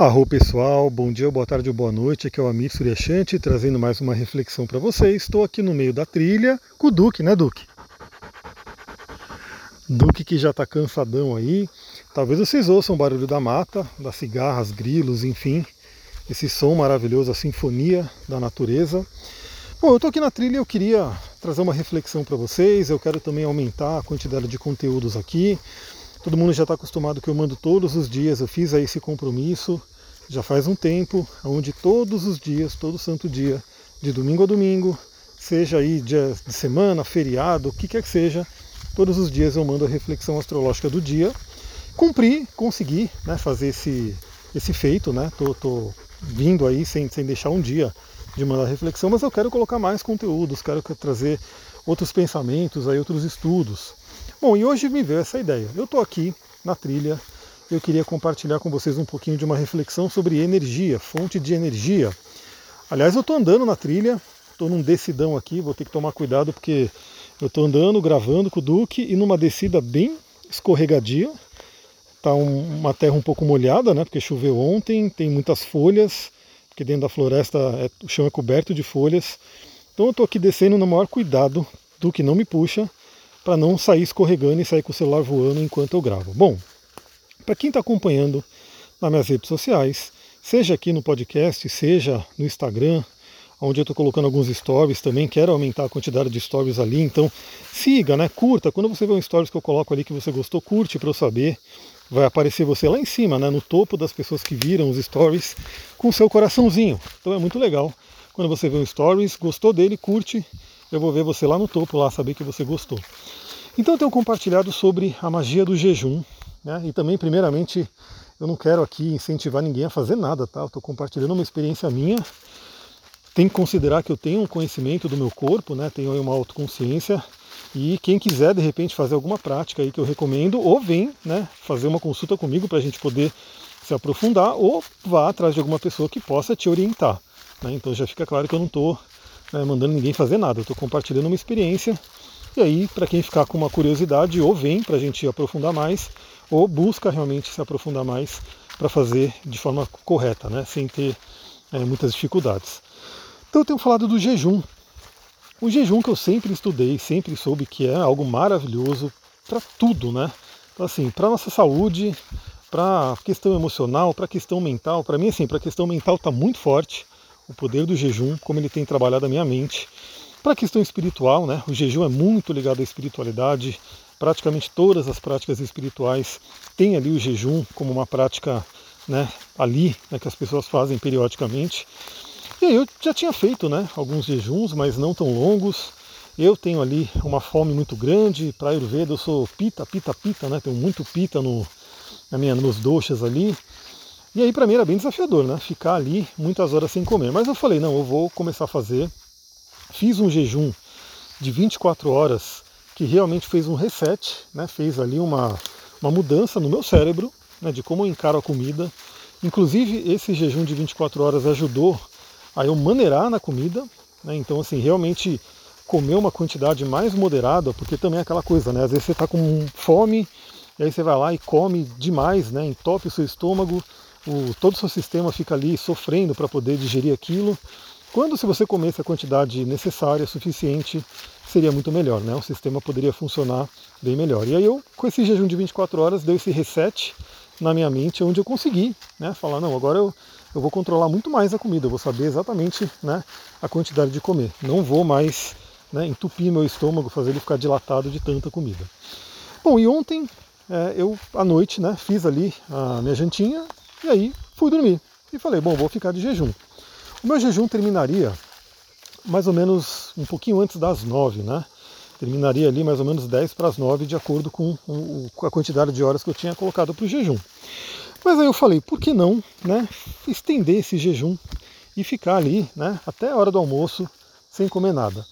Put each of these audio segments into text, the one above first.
Arro pessoal, bom dia, boa tarde ou boa noite, aqui é o Amir Suryashanti trazendo mais uma reflexão para vocês. Estou aqui no meio da trilha com o Duque, né Duque? Duque que já está cansadão aí. Talvez vocês ouçam o barulho da mata, das cigarras, grilos, enfim. Esse som maravilhoso, a sinfonia da natureza. Bom, eu estou aqui na trilha e eu queria trazer uma reflexão para vocês. Eu quero também aumentar a quantidade de conteúdos aqui. Todo mundo já está acostumado que eu mando todos os dias, eu fiz aí esse compromisso já faz um tempo, onde todos os dias, todo santo dia, de domingo a domingo, seja aí dia de semana, feriado, o que quer que seja, todos os dias eu mando a reflexão astrológica do dia. Cumpri, consegui né, fazer esse, esse feito, né? Tô, tô vindo aí sem, sem deixar um dia de mandar reflexão, mas eu quero colocar mais conteúdos, quero trazer outros pensamentos, aí outros estudos. Bom, e hoje me veio essa ideia. Eu estou aqui na trilha eu queria compartilhar com vocês um pouquinho de uma reflexão sobre energia, fonte de energia. Aliás, eu estou andando na trilha, estou num decidão aqui, vou ter que tomar cuidado porque eu estou andando, gravando com o Duque e numa descida bem escorregadia. Está um, uma terra um pouco molhada, né? Porque choveu ontem, tem muitas folhas, porque dentro da floresta é, o chão é coberto de folhas. Então eu estou aqui descendo no maior cuidado, Duque não me puxa, para não sair escorregando e sair com o celular voando enquanto eu gravo. Bom, para quem está acompanhando nas minhas redes sociais, seja aqui no podcast, seja no Instagram, onde eu estou colocando alguns stories também, quero aumentar a quantidade de stories ali, então siga, né? Curta. Quando você vê um stories que eu coloco ali que você gostou, curte para eu saber. Vai aparecer você lá em cima, né? No topo das pessoas que viram os stories com seu coraçãozinho. Então é muito legal. Quando você vê um stories, gostou dele, curte, eu vou ver você lá no topo, lá saber que você gostou. Então eu tenho compartilhado sobre a magia do jejum, né? E também, primeiramente, eu não quero aqui incentivar ninguém a fazer nada, tá? Estou compartilhando uma experiência minha. Tem que considerar que eu tenho um conhecimento do meu corpo, né? Tenho uma autoconsciência. E quem quiser, de repente, fazer alguma prática aí que eu recomendo, ou vem né, fazer uma consulta comigo para a gente poder se aprofundar, ou vá atrás de alguma pessoa que possa te orientar. Né? Então já fica claro que eu não estou né, mandando ninguém fazer nada, eu estou compartilhando uma experiência. E aí, para quem ficar com uma curiosidade, ou vem para a gente aprofundar mais, ou busca realmente se aprofundar mais para fazer de forma correta, né, sem ter é, muitas dificuldades. Então eu tenho falado do jejum. O jejum que eu sempre estudei, sempre soube que é algo maravilhoso para tudo, né? Então, assim, para nossa saúde, para questão emocional, para questão mental, para mim assim, para questão mental está muito forte o poder do jejum, como ele tem trabalhado a minha mente. Para a questão espiritual, né, o jejum é muito ligado à espiritualidade, praticamente todas as práticas espirituais têm ali o jejum como uma prática né, ali né, que as pessoas fazem periodicamente. E aí eu já tinha feito né, alguns jejuns, mas não tão longos. Eu tenho ali uma fome muito grande. Para Ayurveda eu sou pita, pita, pita, né? Tenho muito pita no, na minha, nos doxas ali. E aí para mim era bem desafiador, né? Ficar ali muitas horas sem comer. Mas eu falei, não, eu vou começar a fazer. Fiz um jejum de 24 horas que realmente fez um reset, né, fez ali uma, uma mudança no meu cérebro, né, de como eu encaro a comida. Inclusive, esse jejum de 24 horas ajudou a eu maneirar na comida. Né, então, assim, realmente comer uma quantidade mais moderada, porque também é aquela coisa, né? Às vezes você está com fome, e aí você vai lá e come demais, né? Entope o seu estômago, o, todo o seu sistema fica ali sofrendo para poder digerir aquilo. Quando se você comesse a quantidade necessária, suficiente, seria muito melhor, né? O sistema poderia funcionar bem melhor. E aí eu, com esse jejum de 24 horas, deu esse reset na minha mente, onde eu consegui né, falar, não, agora eu, eu vou controlar muito mais a comida, eu vou saber exatamente né, a quantidade de comer. Não vou mais né, entupir meu estômago, fazer ele ficar dilatado de tanta comida. Bom, e ontem é, eu, à noite, né, fiz ali a minha jantinha e aí fui dormir. E falei, bom, vou ficar de jejum. O meu jejum terminaria mais ou menos um pouquinho antes das nove, né? Terminaria ali mais ou menos 10 para as 9, de acordo com, com a quantidade de horas que eu tinha colocado para o jejum. Mas aí eu falei, por que não né, estender esse jejum e ficar ali né, até a hora do almoço sem comer nada?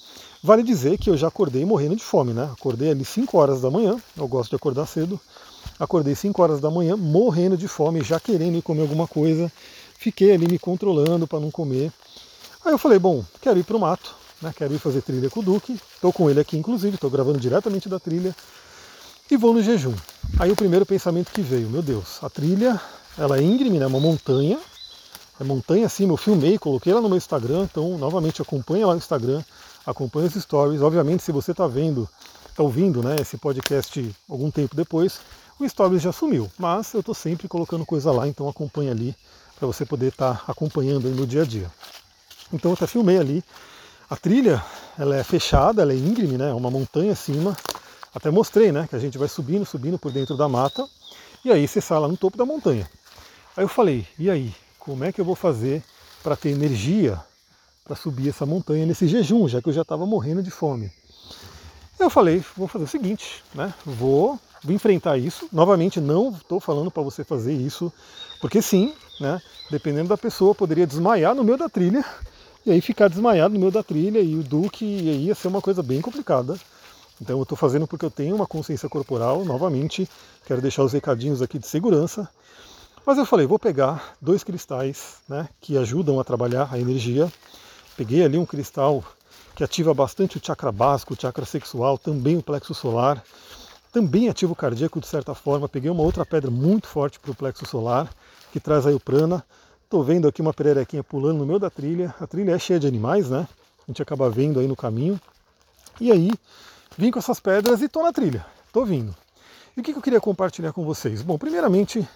Vale dizer que eu já acordei morrendo de fome, né? Acordei ali 5 horas da manhã, eu gosto de acordar cedo. Acordei 5 horas da manhã morrendo de fome, já querendo comer alguma coisa. Fiquei ali me controlando para não comer. Aí eu falei, bom, quero ir para o mato, né? quero ir fazer trilha com o Duque, estou com ele aqui inclusive, estou gravando diretamente da trilha, e vou no jejum. Aí o primeiro pensamento que veio, meu Deus, a trilha ela é íngreme, né? Uma montanha. É montanha acima, eu filmei, coloquei ela no meu Instagram, então novamente acompanha lá no Instagram, acompanha os stories. Obviamente, se você está vendo, está ouvindo né, esse podcast algum tempo depois, o stories já sumiu. Mas eu estou sempre colocando coisa lá, então acompanha ali para você poder estar tá acompanhando no dia a dia. Então eu até filmei ali. A trilha ela é fechada, ela é íngreme, né? É uma montanha acima. Até mostrei, né? Que a gente vai subindo, subindo por dentro da mata. E aí você sai lá no topo da montanha. Aí eu falei, e aí? Como é que eu vou fazer para ter energia para subir essa montanha nesse jejum, já que eu já estava morrendo de fome? Eu falei, vou fazer o seguinte, né? Vou, vou enfrentar isso. Novamente, não estou falando para você fazer isso, porque sim, né? Dependendo da pessoa, poderia desmaiar no meio da trilha e aí ficar desmaiado no meio da trilha e o Duque e aí ia ser uma coisa bem complicada. Então eu estou fazendo porque eu tenho uma consciência corporal, novamente, quero deixar os recadinhos aqui de segurança. Mas eu falei, vou pegar dois cristais né, que ajudam a trabalhar a energia. Peguei ali um cristal que ativa bastante o chakra básico, o chakra sexual, também o plexo solar, também ativa o cardíaco de certa forma. Peguei uma outra pedra muito forte para o plexo solar, que traz aí o prana. Estou vendo aqui uma pererequinha pulando no meio da trilha. A trilha é cheia de animais, né? A gente acaba vendo aí no caminho. E aí, vim com essas pedras e estou na trilha. Estou vindo. E o que eu queria compartilhar com vocês? Bom, primeiramente,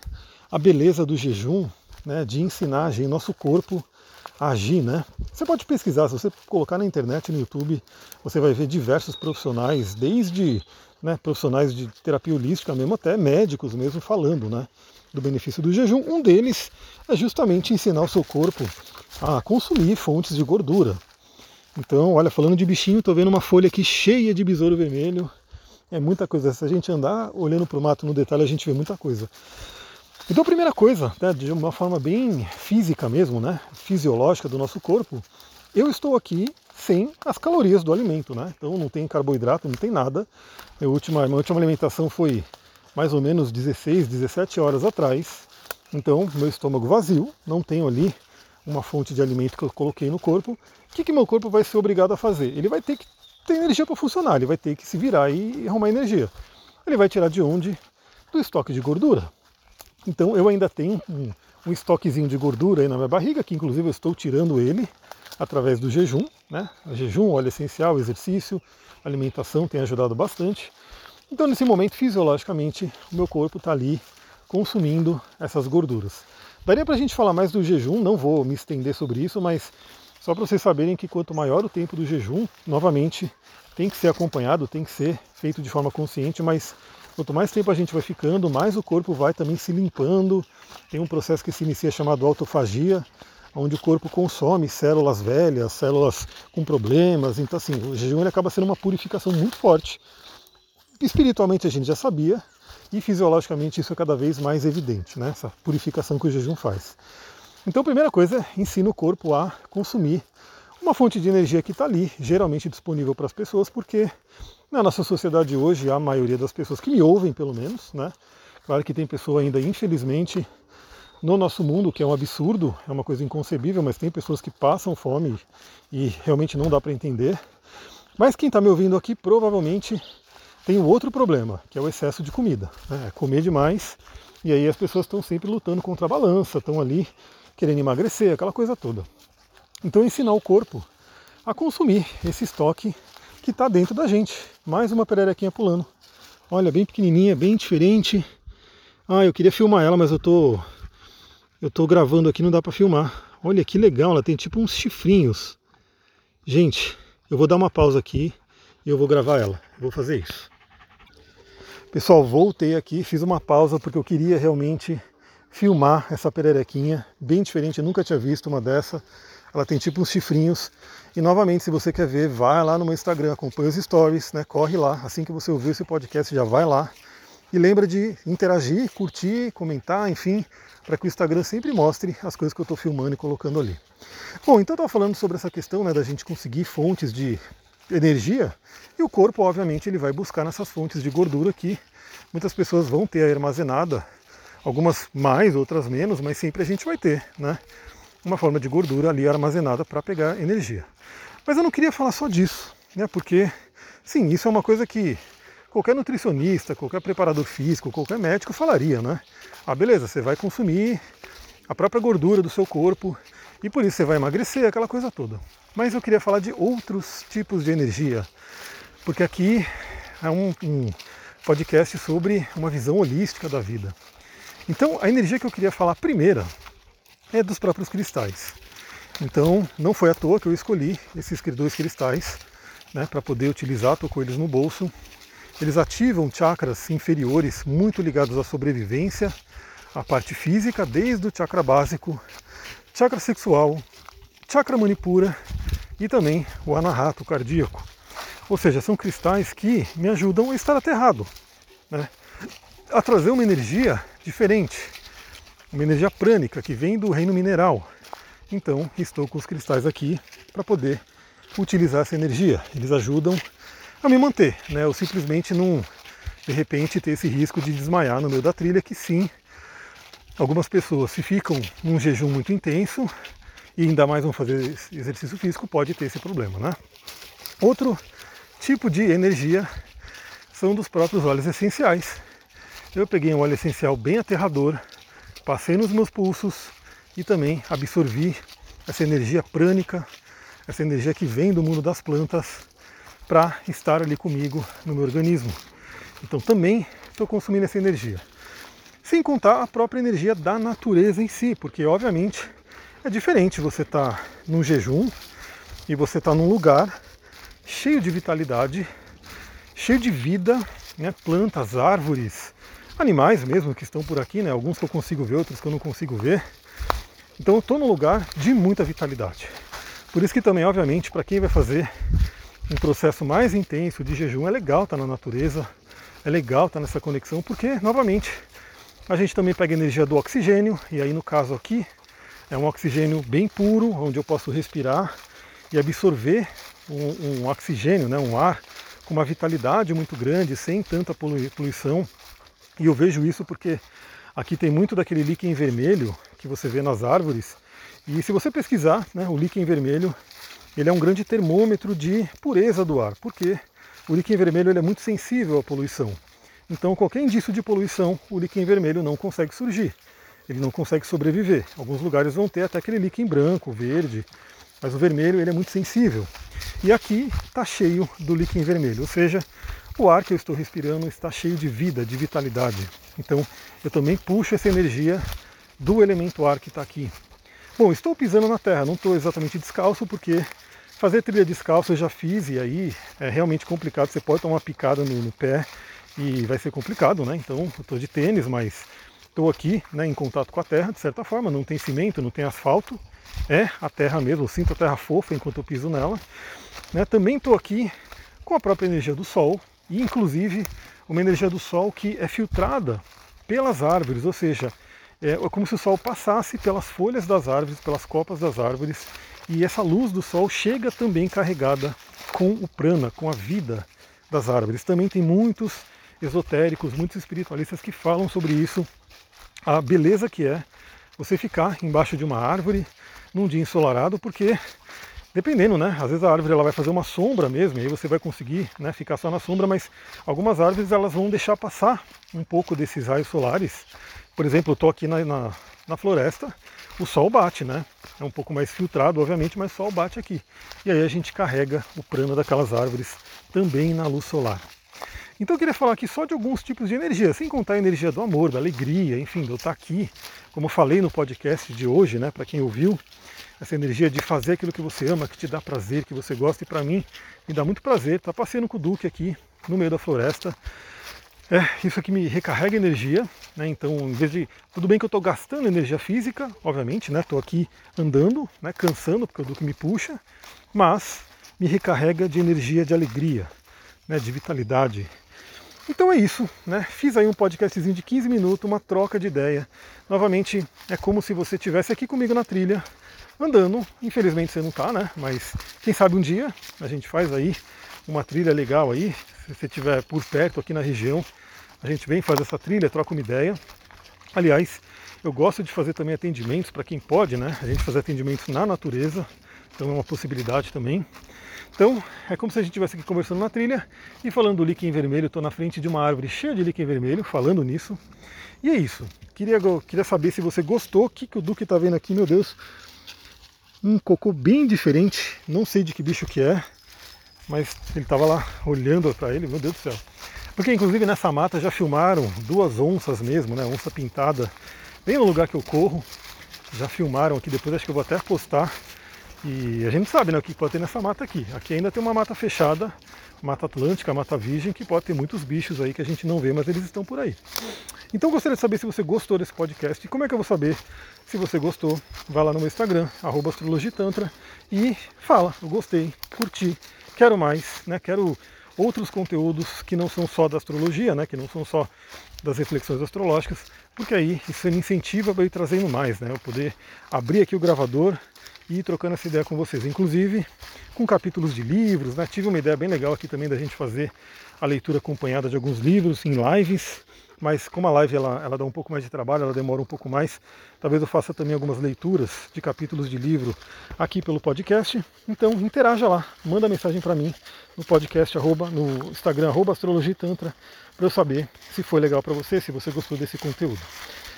a beleza do jejum, né, de ensinar a nosso corpo a agir, né? Você pode pesquisar, se você colocar na internet, no YouTube, você vai ver diversos profissionais, desde né, profissionais de terapia holística mesmo, até médicos mesmo falando, né, do benefício do jejum. Um deles é justamente ensinar o seu corpo a consumir fontes de gordura. Então, olha, falando de bichinho, estou vendo uma folha aqui cheia de besouro vermelho. É muita coisa. Se a gente andar olhando para o mato no detalhe, a gente vê muita coisa. Então, primeira coisa, né, de uma forma bem física mesmo, né, fisiológica do nosso corpo, eu estou aqui sem as calorias do alimento, né? Então não tem carboidrato, não tem nada. A última, minha última alimentação foi mais ou menos 16, 17 horas atrás. Então, meu estômago vazio, não tenho ali uma fonte de alimento que eu coloquei no corpo. O que, que meu corpo vai ser obrigado a fazer? Ele vai ter que ter energia para funcionar, ele vai ter que se virar e arrumar energia. Ele vai tirar de onde? Do estoque de gordura. Então eu ainda tenho um, um estoquezinho de gordura aí na minha barriga, que inclusive eu estou tirando ele através do jejum. Né? O jejum, óleo essencial, exercício, alimentação tem ajudado bastante. Então nesse momento, fisiologicamente, o meu corpo está ali consumindo essas gorduras. Daria para a gente falar mais do jejum, não vou me estender sobre isso, mas só para vocês saberem que quanto maior o tempo do jejum, novamente, tem que ser acompanhado, tem que ser feito de forma consciente, mas Quanto mais tempo a gente vai ficando, mais o corpo vai também se limpando. Tem um processo que se inicia chamado autofagia, onde o corpo consome células velhas, células com problemas. Então, assim, o jejum acaba sendo uma purificação muito forte. Espiritualmente a gente já sabia, e fisiologicamente isso é cada vez mais evidente, né? essa purificação que o jejum faz. Então, a primeira coisa, ensina o corpo a consumir uma fonte de energia que está ali, geralmente disponível para as pessoas, porque na nossa sociedade hoje, a maioria das pessoas que me ouvem, pelo menos, né? Claro que tem pessoa ainda, infelizmente, no nosso mundo, que é um absurdo, é uma coisa inconcebível, mas tem pessoas que passam fome e realmente não dá para entender. Mas quem está me ouvindo aqui provavelmente tem outro problema, que é o excesso de comida. Né? É comer demais e aí as pessoas estão sempre lutando contra a balança, estão ali querendo emagrecer, aquela coisa toda. Então ensinar o corpo a consumir esse estoque que está dentro da gente. Mais uma pererequinha pulando. Olha, bem pequenininha, bem diferente. Ah, eu queria filmar ela, mas eu tô eu tô gravando aqui, não dá para filmar. Olha que legal, ela tem tipo uns chifrinhos. Gente, eu vou dar uma pausa aqui e eu vou gravar ela. vou fazer isso. Pessoal, voltei aqui, fiz uma pausa porque eu queria realmente filmar essa pererequinha, bem diferente, eu nunca tinha visto uma dessa. Ela tem tipo uns chifrinhos. E novamente, se você quer ver, vai lá no meu Instagram, acompanha os stories, né? Corre lá. Assim que você ouvir esse podcast, já vai lá. E lembra de interagir, curtir, comentar, enfim, para que o Instagram sempre mostre as coisas que eu estou filmando e colocando ali. Bom, então eu estava falando sobre essa questão né, da gente conseguir fontes de energia e o corpo, obviamente, ele vai buscar nessas fontes de gordura que muitas pessoas vão ter armazenada, algumas mais, outras menos, mas sempre a gente vai ter, né? uma forma de gordura ali armazenada para pegar energia. Mas eu não queria falar só disso, né? Porque, sim, isso é uma coisa que qualquer nutricionista, qualquer preparador físico, qualquer médico falaria, né? Ah, beleza, você vai consumir a própria gordura do seu corpo e por isso você vai emagrecer, aquela coisa toda. Mas eu queria falar de outros tipos de energia, porque aqui é um, um podcast sobre uma visão holística da vida. Então, a energia que eu queria falar primeira é dos próprios cristais. Então, não foi à toa que eu escolhi esses dois cristais né, para poder utilizar, estou com eles no bolso. Eles ativam chakras inferiores muito ligados à sobrevivência, à parte física, desde o chakra básico, chakra sexual, chakra manipura e também o anahata, o cardíaco. Ou seja, são cristais que me ajudam a estar aterrado, né? a trazer uma energia diferente, uma energia prânica que vem do reino mineral. Então, estou com os cristais aqui para poder utilizar essa energia. Eles ajudam a me manter, né? Eu simplesmente não, de repente, ter esse risco de desmaiar no meio da trilha, que sim, algumas pessoas, se ficam num jejum muito intenso e ainda mais vão fazer exercício físico, pode ter esse problema, né? Outro tipo de energia são dos próprios óleos essenciais. Eu peguei um óleo essencial bem aterrador, passei nos meus pulsos e também absorvi essa energia prânica, essa energia que vem do mundo das plantas para estar ali comigo no meu organismo. Então também estou consumindo essa energia. Sem contar a própria energia da natureza em si, porque obviamente é diferente você estar tá num jejum e você estar tá num lugar cheio de vitalidade, cheio de vida, né? plantas, árvores, animais mesmo que estão por aqui, né? alguns que eu consigo ver, outros que eu não consigo ver. Então eu estou num lugar de muita vitalidade. Por isso que também, obviamente, para quem vai fazer um processo mais intenso de jejum, é legal estar tá na natureza, é legal estar tá nessa conexão, porque, novamente, a gente também pega energia do oxigênio, e aí no caso aqui é um oxigênio bem puro, onde eu posso respirar e absorver um, um oxigênio, né, um ar com uma vitalidade muito grande, sem tanta poluição. E eu vejo isso porque aqui tem muito daquele líquen vermelho que você vê nas árvores. E se você pesquisar, né, o líquen vermelho ele é um grande termômetro de pureza do ar, porque o líquen vermelho ele é muito sensível à poluição. Então, qualquer indício de poluição, o líquen vermelho não consegue surgir, ele não consegue sobreviver. Alguns lugares vão ter até aquele líquen branco, verde, mas o vermelho ele é muito sensível. E aqui está cheio do líquen vermelho, ou seja, o ar que eu estou respirando está cheio de vida, de vitalidade. Então, eu também puxo essa energia do elemento ar que está aqui. Bom, estou pisando na terra, não estou exatamente descalço porque fazer trilha descalço eu já fiz e aí é realmente complicado, você pode tomar uma picada no, no pé e vai ser complicado, né? Então eu estou de tênis, mas estou aqui né, em contato com a terra de certa forma, não tem cimento, não tem asfalto, é a terra mesmo, eu sinto a terra fofa enquanto eu piso nela. Né? Também estou aqui com a própria energia do sol, e inclusive uma energia do sol que é filtrada pelas árvores, ou seja, é, é como se o sol passasse pelas folhas das árvores, pelas copas das árvores, e essa luz do sol chega também carregada com o prana, com a vida das árvores. Também tem muitos esotéricos, muitos espiritualistas que falam sobre isso, a beleza que é você ficar embaixo de uma árvore num dia ensolarado, porque dependendo, né? Às vezes a árvore ela vai fazer uma sombra mesmo, e aí você vai conseguir né, ficar só na sombra, mas algumas árvores elas vão deixar passar um pouco desses raios solares por exemplo, eu estou aqui na, na, na, floresta, o sol bate, né? É um pouco mais filtrado, obviamente, mas o sol bate aqui. E aí a gente carrega o prana daquelas árvores também na luz solar. Então eu queria falar aqui só de alguns tipos de energia, sem contar a energia do amor, da alegria, enfim, de eu estar aqui, como eu falei no podcast de hoje, né, para quem ouviu, essa energia de fazer aquilo que você ama, que te dá prazer, que você gosta, e para mim me dá muito prazer estar passeando com o Duque aqui no meio da floresta, é, isso aqui me recarrega energia, né? Então, em vez de. Tudo bem que eu estou gastando energia física, obviamente, né? Estou aqui andando, né? cansando, porque o Duque me puxa, mas me recarrega de energia, de alegria, né? de vitalidade. Então é isso, né? Fiz aí um podcastzinho de 15 minutos, uma troca de ideia. Novamente, é como se você estivesse aqui comigo na trilha, andando. Infelizmente você não está, né? Mas quem sabe um dia a gente faz aí uma trilha legal aí, se você estiver por perto aqui na região, a gente vem fazer essa trilha, troca uma ideia. Aliás, eu gosto de fazer também atendimentos para quem pode, né? A gente fazer atendimentos na natureza, então é uma possibilidade também. Então, é como se a gente estivesse aqui conversando na trilha e falando do líquen vermelho. Estou na frente de uma árvore cheia de líquen vermelho, falando nisso. E é isso. Queria, queria saber se você gostou. O que, que o Duque está vendo aqui, meu Deus? Um cocô bem diferente. Não sei de que bicho que é, mas ele estava lá olhando para ele. Meu Deus do céu. Porque, inclusive, nessa mata já filmaram duas onças mesmo, né? Onça pintada, bem no lugar que eu corro. Já filmaram aqui. Depois acho que eu vou até postar e a gente sabe né, o que pode ter nessa mata aqui. Aqui ainda tem uma mata fechada, mata atlântica, mata virgem, que pode ter muitos bichos aí que a gente não vê, mas eles estão por aí. Então gostaria de saber se você gostou desse podcast. E como é que eu vou saber se você gostou? Vai lá no meu Instagram, astrologitantra, e fala, eu gostei, curti, quero mais, né? Quero outros conteúdos que não são só da astrologia, né? Que não são só das reflexões astrológicas, porque aí isso me incentiva para ir trazendo mais, né? Eu poder abrir aqui o gravador e ir trocando essa ideia com vocês, inclusive com capítulos de livros. Né? Tive uma ideia bem legal aqui também da gente fazer a leitura acompanhada de alguns livros em lives, mas como a live ela, ela dá um pouco mais de trabalho, ela demora um pouco mais, talvez eu faça também algumas leituras de capítulos de livro aqui pelo podcast. Então interaja lá, manda mensagem para mim no podcast, arroba, no Instagram, arroba astrologitantra, para eu saber se foi legal para você, se você gostou desse conteúdo.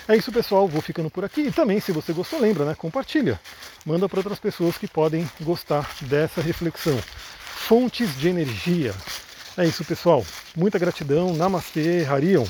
É isso, pessoal. Vou ficando por aqui. E também, se você gostou, lembra, né? Compartilha. Manda para outras pessoas que podem gostar dessa reflexão. Fontes de energia. É isso, pessoal. Muita gratidão. Namastê, Harion.